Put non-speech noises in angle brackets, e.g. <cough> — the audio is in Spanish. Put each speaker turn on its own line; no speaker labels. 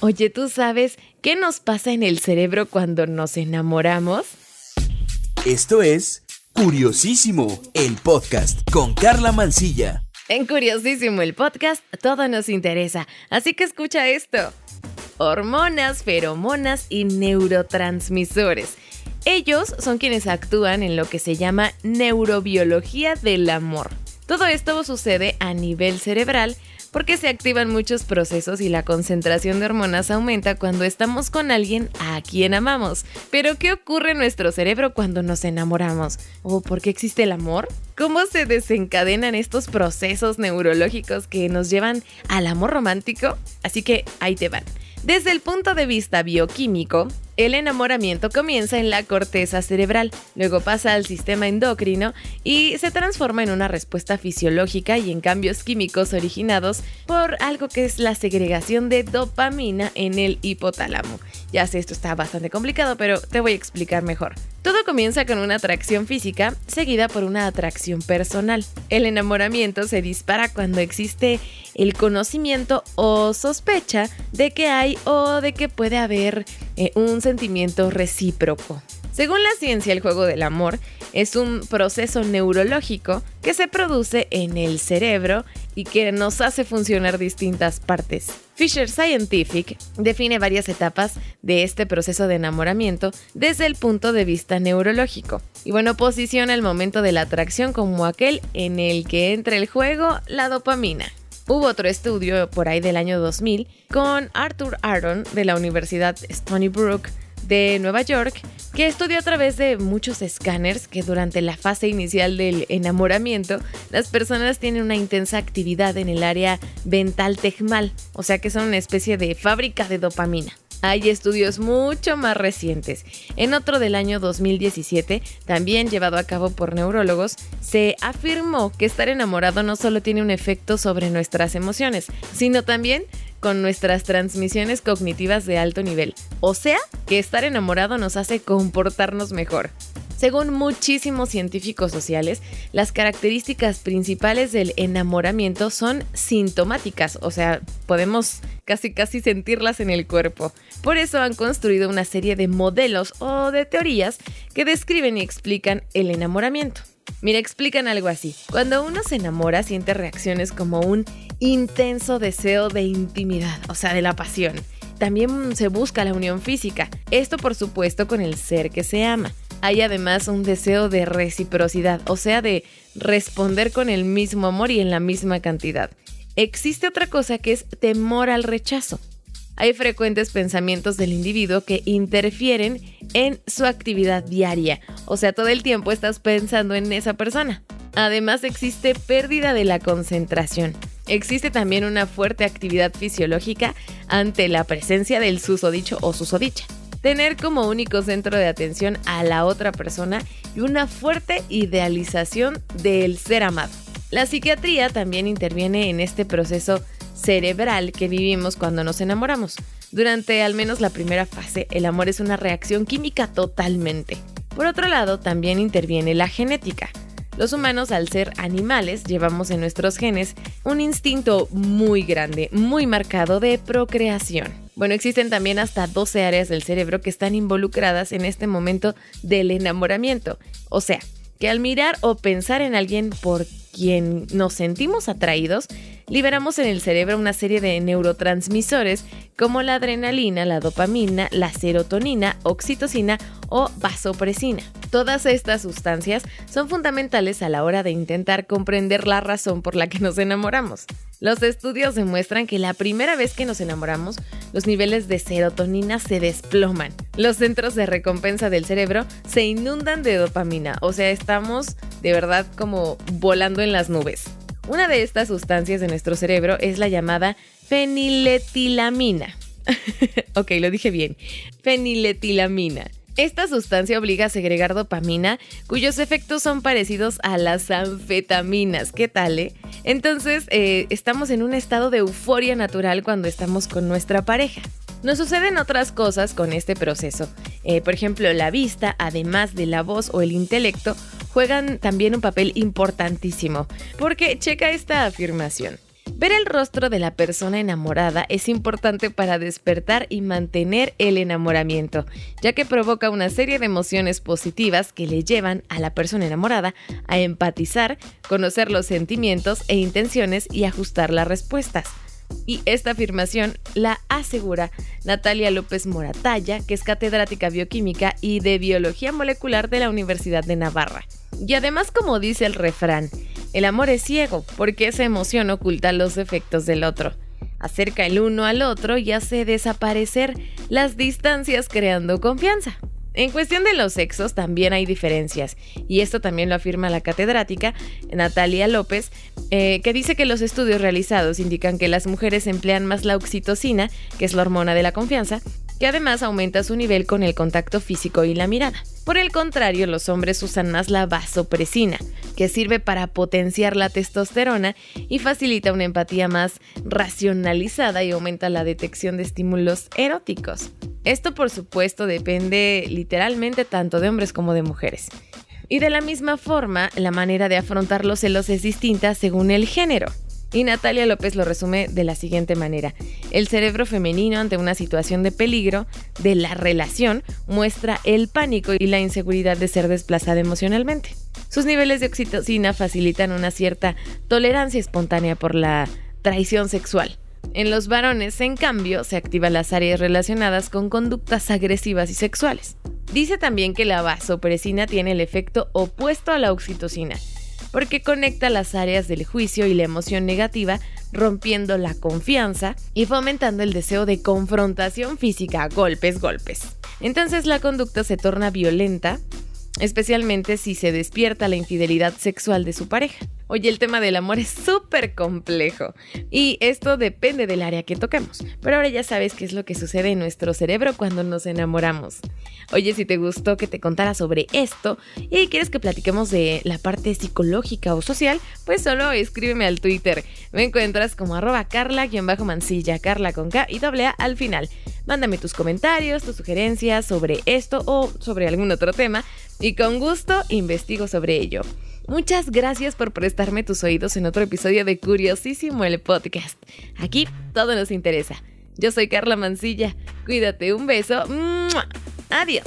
Oye, ¿tú sabes qué nos pasa en el cerebro cuando nos enamoramos?
Esto es Curiosísimo, el podcast con Carla Mancilla.
En Curiosísimo, el podcast, todo nos interesa, así que escucha esto. Hormonas, feromonas y neurotransmisores. Ellos son quienes actúan en lo que se llama neurobiología del amor. Todo esto sucede a nivel cerebral porque se activan muchos procesos y la concentración de hormonas aumenta cuando estamos con alguien a quien amamos. Pero ¿qué ocurre en nuestro cerebro cuando nos enamoramos? ¿O por qué existe el amor? ¿Cómo se desencadenan estos procesos neurológicos que nos llevan al amor romántico? Así que ahí te van. Desde el punto de vista bioquímico, el enamoramiento comienza en la corteza cerebral, luego pasa al sistema endocrino y se transforma en una respuesta fisiológica y en cambios químicos originados por algo que es la segregación de dopamina en el hipotálamo. Ya sé, esto está bastante complicado, pero te voy a explicar mejor. Todo comienza con una atracción física seguida por una atracción personal. El enamoramiento se dispara cuando existe el conocimiento o sospecha de que hay o de que puede haber eh, un sentimiento recíproco. Según la ciencia, el juego del amor es un proceso neurológico que se produce en el cerebro y que nos hace funcionar distintas partes. Fisher Scientific define varias etapas de este proceso de enamoramiento desde el punto de vista neurológico. Y bueno, posiciona el momento de la atracción como aquel en el que entra el juego la dopamina. Hubo otro estudio por ahí del año 2000 con Arthur Aaron de la Universidad Stony Brook de Nueva York, que estudió a través de muchos escáneres que durante la fase inicial del enamoramiento las personas tienen una intensa actividad en el área ventral tegmal, o sea que son una especie de fábrica de dopamina. Hay estudios mucho más recientes. En otro del año 2017, también llevado a cabo por neurólogos, se afirmó que estar enamorado no solo tiene un efecto sobre nuestras emociones, sino también con nuestras transmisiones cognitivas de alto nivel. O sea, que estar enamorado nos hace comportarnos mejor. Según muchísimos científicos sociales, las características principales del enamoramiento son sintomáticas, o sea, podemos casi casi sentirlas en el cuerpo. Por eso han construido una serie de modelos o de teorías que describen y explican el enamoramiento. Mira, explican algo así. Cuando uno se enamora siente reacciones como un intenso deseo de intimidad, o sea, de la pasión. También se busca la unión física, esto por supuesto con el ser que se ama. Hay además un deseo de reciprocidad, o sea, de responder con el mismo amor y en la misma cantidad. Existe otra cosa que es temor al rechazo. Hay frecuentes pensamientos del individuo que interfieren en su actividad diaria, o sea, todo el tiempo estás pensando en esa persona. Además existe pérdida de la concentración. Existe también una fuerte actividad fisiológica ante la presencia del susodicho o susodicha. Tener como único centro de atención a la otra persona y una fuerte idealización del ser amado. La psiquiatría también interviene en este proceso cerebral que vivimos cuando nos enamoramos. Durante al menos la primera fase, el amor es una reacción química totalmente. Por otro lado, también interviene la genética. Los humanos, al ser animales, llevamos en nuestros genes un instinto muy grande, muy marcado de procreación. Bueno, existen también hasta 12 áreas del cerebro que están involucradas en este momento del enamoramiento. O sea, que al mirar o pensar en alguien por quien nos sentimos atraídos, liberamos en el cerebro una serie de neurotransmisores como la adrenalina, la dopamina, la serotonina, oxitocina o vasopresina. Todas estas sustancias son fundamentales a la hora de intentar comprender la razón por la que nos enamoramos. Los estudios demuestran que la primera vez que nos enamoramos, los niveles de serotonina se desploman. Los centros de recompensa del cerebro se inundan de dopamina, o sea, estamos de verdad como volando en las nubes. Una de estas sustancias de nuestro cerebro es la llamada feniletilamina. <laughs> ok, lo dije bien. Feniletilamina. Esta sustancia obliga a segregar dopamina, cuyos efectos son parecidos a las anfetaminas. ¿Qué tal, eh? Entonces, eh, estamos en un estado de euforia natural cuando estamos con nuestra pareja. Nos suceden otras cosas con este proceso. Eh, por ejemplo, la vista, además de la voz o el intelecto, juegan también un papel importantísimo. Porque checa esta afirmación. Ver el rostro de la persona enamorada es importante para despertar y mantener el enamoramiento, ya que provoca una serie de emociones positivas que le llevan a la persona enamorada a empatizar, conocer los sentimientos e intenciones y ajustar las respuestas. Y esta afirmación la asegura Natalia López Moratalla, que es catedrática bioquímica y de biología molecular de la Universidad de Navarra. Y además, como dice el refrán, el amor es ciego porque esa emoción oculta los defectos del otro. Acerca el uno al otro y hace desaparecer las distancias creando confianza. En cuestión de los sexos también hay diferencias, y esto también lo afirma la catedrática Natalia López, eh, que dice que los estudios realizados indican que las mujeres emplean más la oxitocina, que es la hormona de la confianza, que además aumenta su nivel con el contacto físico y la mirada. Por el contrario, los hombres usan más la vasopresina, que sirve para potenciar la testosterona y facilita una empatía más racionalizada y aumenta la detección de estímulos eróticos. Esto por supuesto depende literalmente tanto de hombres como de mujeres. Y de la misma forma, la manera de afrontar los celos es distinta según el género. Y Natalia López lo resume de la siguiente manera. El cerebro femenino ante una situación de peligro de la relación muestra el pánico y la inseguridad de ser desplazada emocionalmente. Sus niveles de oxitocina facilitan una cierta tolerancia espontánea por la traición sexual. En los varones, en cambio, se activan las áreas relacionadas con conductas agresivas y sexuales. Dice también que la vasopresina tiene el efecto opuesto a la oxitocina, porque conecta las áreas del juicio y la emoción negativa, rompiendo la confianza y fomentando el deseo de confrontación física, golpes, golpes. Entonces la conducta se torna violenta, especialmente si se despierta la infidelidad sexual de su pareja. Oye, el tema del amor es súper complejo y esto depende del área que toquemos, pero ahora ya sabes qué es lo que sucede en nuestro cerebro cuando nos enamoramos. Oye, si te gustó que te contara sobre esto y quieres que platiquemos de la parte psicológica o social, pues solo escríbeme al Twitter. Me encuentras como arroba carla-mansilla, carla con K y doble A al final. Mándame tus comentarios, tus sugerencias sobre esto o sobre algún otro tema y con gusto investigo sobre ello. Muchas gracias por prestarme tus oídos en otro episodio de Curiosísimo el podcast. Aquí todo nos interesa. Yo soy Carla Mancilla. Cuídate, un beso. Adiós.